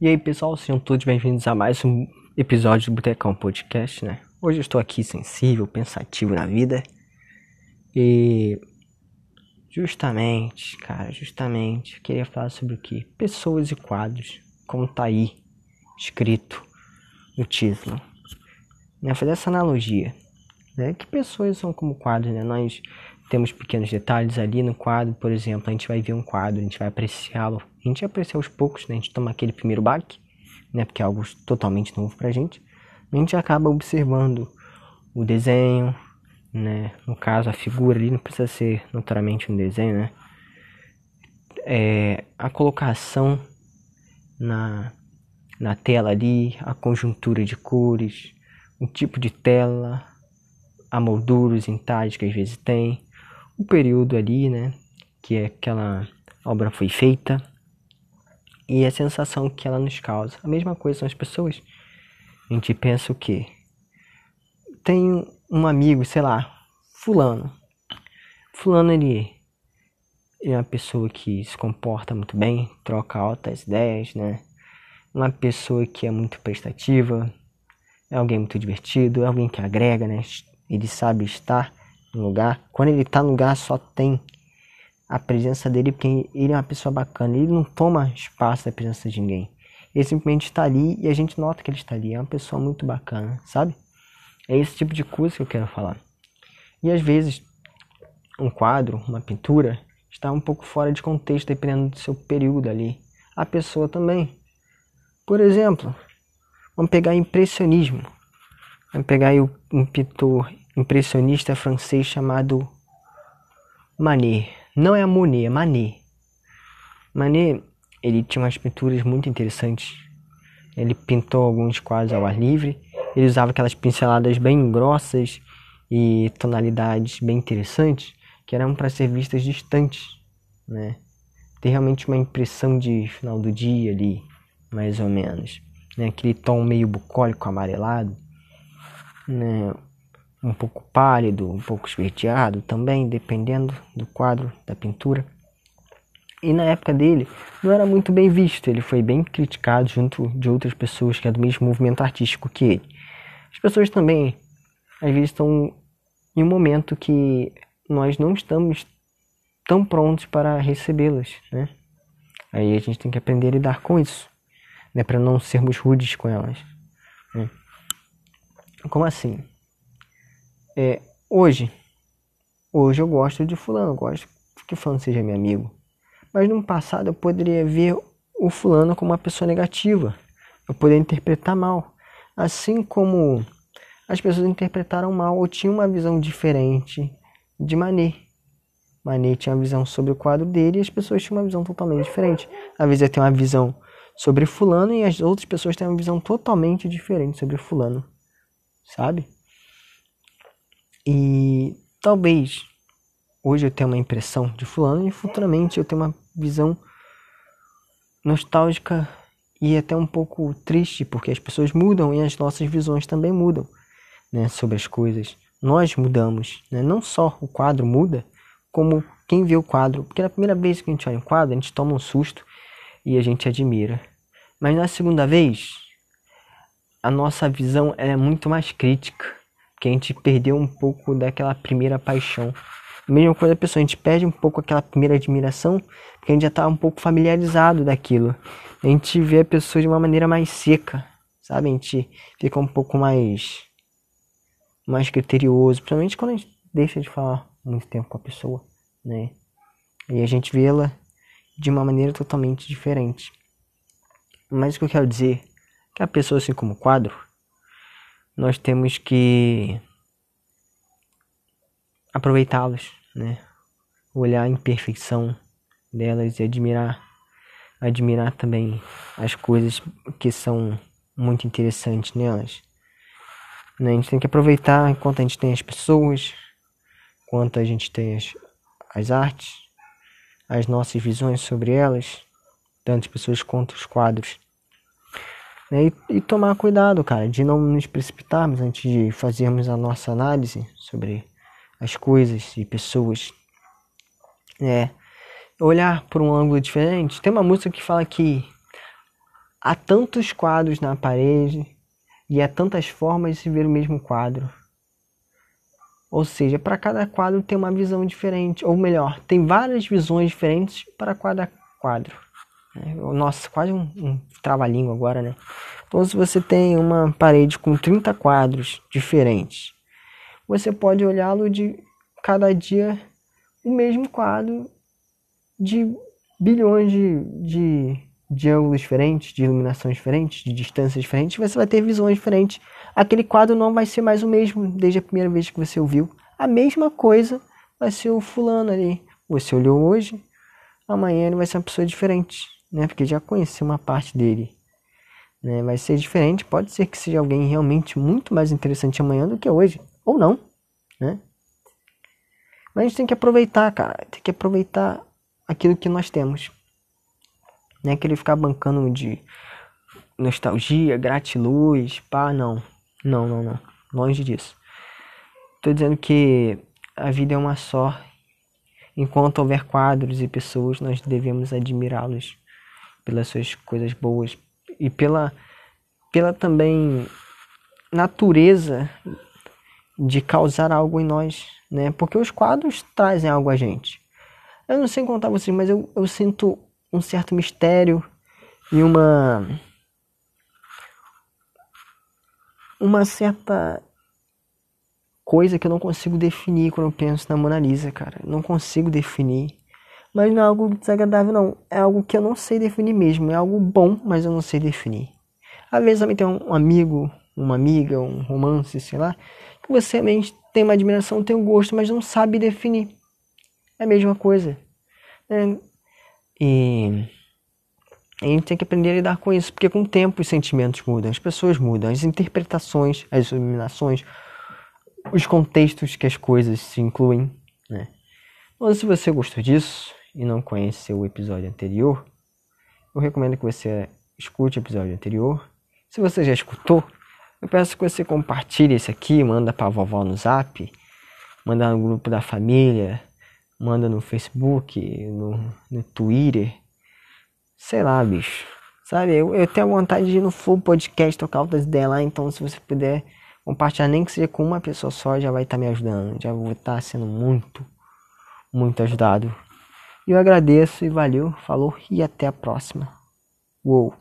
E aí pessoal, sejam todos bem-vindos a mais um episódio do Botecão Podcast, né? Hoje eu estou aqui sensível, pensativo na vida e justamente, cara, justamente eu queria falar sobre o que? Pessoas e quadros, como tá aí escrito no título. Né? Fazer essa analogia, né? Que pessoas são como quadros, né? Nós temos pequenos detalhes ali no quadro, por exemplo, a gente vai ver um quadro, a gente vai apreciá-lo, a gente vai apreciar aos poucos, né? A gente toma aquele primeiro baque, né? Porque é algo totalmente novo pra gente. A gente acaba observando o desenho, né? No caso, a figura ali não precisa ser naturalmente um desenho, né? É, a colocação na, na tela ali, a conjuntura de cores, o tipo de tela, a moldura, os entalhes que às vezes tem, o período ali, né, que é aquela obra foi feita e a sensação que ela nos causa. A mesma coisa são as pessoas. A gente pensa o quê? Tem um amigo, sei lá, fulano. Fulano ele é uma pessoa que se comporta muito bem, troca altas ideias, né? Uma pessoa que é muito prestativa, é alguém muito divertido, é alguém que agrega, né? Ele sabe estar no lugar. Quando ele tá no lugar, só tem a presença dele, porque ele é uma pessoa bacana. Ele não toma espaço da presença de ninguém. Ele simplesmente está ali e a gente nota que ele está ali. É uma pessoa muito bacana, sabe? É esse tipo de coisa que eu quero falar. E às vezes, um quadro, uma pintura, está um pouco fora de contexto, dependendo do seu período ali. A pessoa também. Por exemplo, vamos pegar impressionismo. Vamos pegar um pintor impressionista francês chamado Manet. Não é Monet, é Manet. Manet, ele tinha umas pinturas muito interessantes. Ele pintou alguns quadros ao ar livre. Ele usava aquelas pinceladas bem grossas e tonalidades bem interessantes que eram para ser vistas distantes, né? Ter realmente uma impressão de final do dia ali, mais ou menos, né? Aquele tom meio bucólico, amarelado, né? Um pouco pálido, um pouco esverdeado também, dependendo do quadro, da pintura. E na época dele não era muito bem visto, ele foi bem criticado junto de outras pessoas que é do mesmo movimento artístico que ele. As pessoas também às vezes estão em um momento que nós não estamos tão prontos para recebê-las, né? Aí a gente tem que aprender a lidar com isso, né, para não sermos rudes com elas. Né? Como assim? É, hoje, hoje eu gosto de fulano, gosto que fulano seja meu amigo. Mas no passado eu poderia ver o fulano como uma pessoa negativa. Eu poderia interpretar mal. Assim como as pessoas interpretaram mal ou tinham uma visão diferente de Manet. Manet tinha uma visão sobre o quadro dele e as pessoas tinham uma visão totalmente diferente. Às vezes eu tenho uma visão sobre fulano e as outras pessoas têm uma visão totalmente diferente sobre fulano. Sabe? E talvez hoje eu tenha uma impressão de fulano e futuramente eu tenha uma visão nostálgica e até um pouco triste, porque as pessoas mudam e as nossas visões também mudam, né, sobre as coisas. Nós mudamos, né? Não só o quadro muda, como quem vê o quadro, porque na primeira vez que a gente olha um quadro, a gente toma um susto e a gente admira. Mas na segunda vez, a nossa visão é muito mais crítica que a gente perdeu um pouco daquela primeira paixão. Mesma coisa a pessoa, a gente perde um pouco aquela primeira admiração, porque a gente já está um pouco familiarizado daquilo. A gente vê a pessoa de uma maneira mais seca, sabe? A gente fica um pouco mais mais criterioso, principalmente quando a gente deixa de falar muito tempo com a pessoa, né? E a gente vê ela de uma maneira totalmente diferente. Mas o que eu quero dizer é que a pessoa assim como quadro, nós temos que aproveitá-los, né? Olhar a imperfeição delas e admirar, admirar também as coisas que são muito interessantes nelas. Né? A gente tem que aproveitar enquanto a gente tem as pessoas, enquanto a gente tem as, as artes, as nossas visões sobre elas, tanto as pessoas quanto os quadros. Né? E, e, tomar cuidado, cara, de não nos precipitarmos antes de fazermos a nossa análise sobre as coisas e pessoas. É, olhar por um ângulo diferente. Tem uma música que fala que há tantos quadros na parede e há tantas formas de se ver o mesmo quadro. Ou seja, para cada quadro tem uma visão diferente, ou melhor, tem várias visões diferentes para cada quadro. É, nossa, quase um, um trava-língua agora, né? Então, se você tem uma parede com 30 quadros diferentes, você pode olhá-lo de cada dia o mesmo quadro de bilhões de, de, de ângulos diferentes, de iluminações diferentes, de distâncias diferentes, você vai ter visões diferentes. Aquele quadro não vai ser mais o mesmo desde a primeira vez que você ouviu. A mesma coisa vai ser o fulano ali. Você olhou hoje, amanhã ele vai ser uma pessoa diferente, né? Porque já conheceu uma parte dele. Né? Vai ser diferente, pode ser que seja alguém realmente muito mais interessante amanhã do que hoje, ou não, né? Mas a gente tem que aproveitar, cara, tem que aproveitar aquilo que nós temos. Não é querer ficar bancando de nostalgia, gratiluz, pá, não. Não, não, não. Longe disso. Tô dizendo que a vida é uma só. Enquanto houver quadros e pessoas, nós devemos admirá-los pelas suas coisas boas e pela, pela também natureza de causar algo em nós, né? Porque os quadros trazem algo a gente. Eu não sei contar vocês, mas eu, eu sinto um certo mistério e uma uma certa coisa que eu não consigo definir quando eu penso na Mona Lisa, cara. Não consigo definir. Mas não é algo desagradável, não. É algo que eu não sei definir mesmo. É algo bom, mas eu não sei definir. Às vezes também tem um amigo, uma amiga, um romance, sei lá, que você realmente tem uma admiração, tem um gosto, mas não sabe definir. É a mesma coisa. É, e a gente tem que aprender a lidar com isso, porque com o tempo os sentimentos mudam, as pessoas mudam, as interpretações, as iluminações, os contextos que as coisas se incluem. Né? Então, se você gostou disso e não conheceu o episódio anterior, eu recomendo que você escute o episódio anterior. Se você já escutou, eu peço que você compartilhe esse aqui, manda para vovó no zap, manda no grupo da família, manda no Facebook, no, no Twitter, sei lá, bicho. Sabe, eu, eu tenho vontade de ir no Full Podcast tocar outras ideias lá, então se você puder compartilhar, nem que seja com uma pessoa só, já vai estar tá me ajudando. Já vou estar tá sendo muito, muito ajudado. Eu agradeço e valeu, falou e até a próxima. Uou!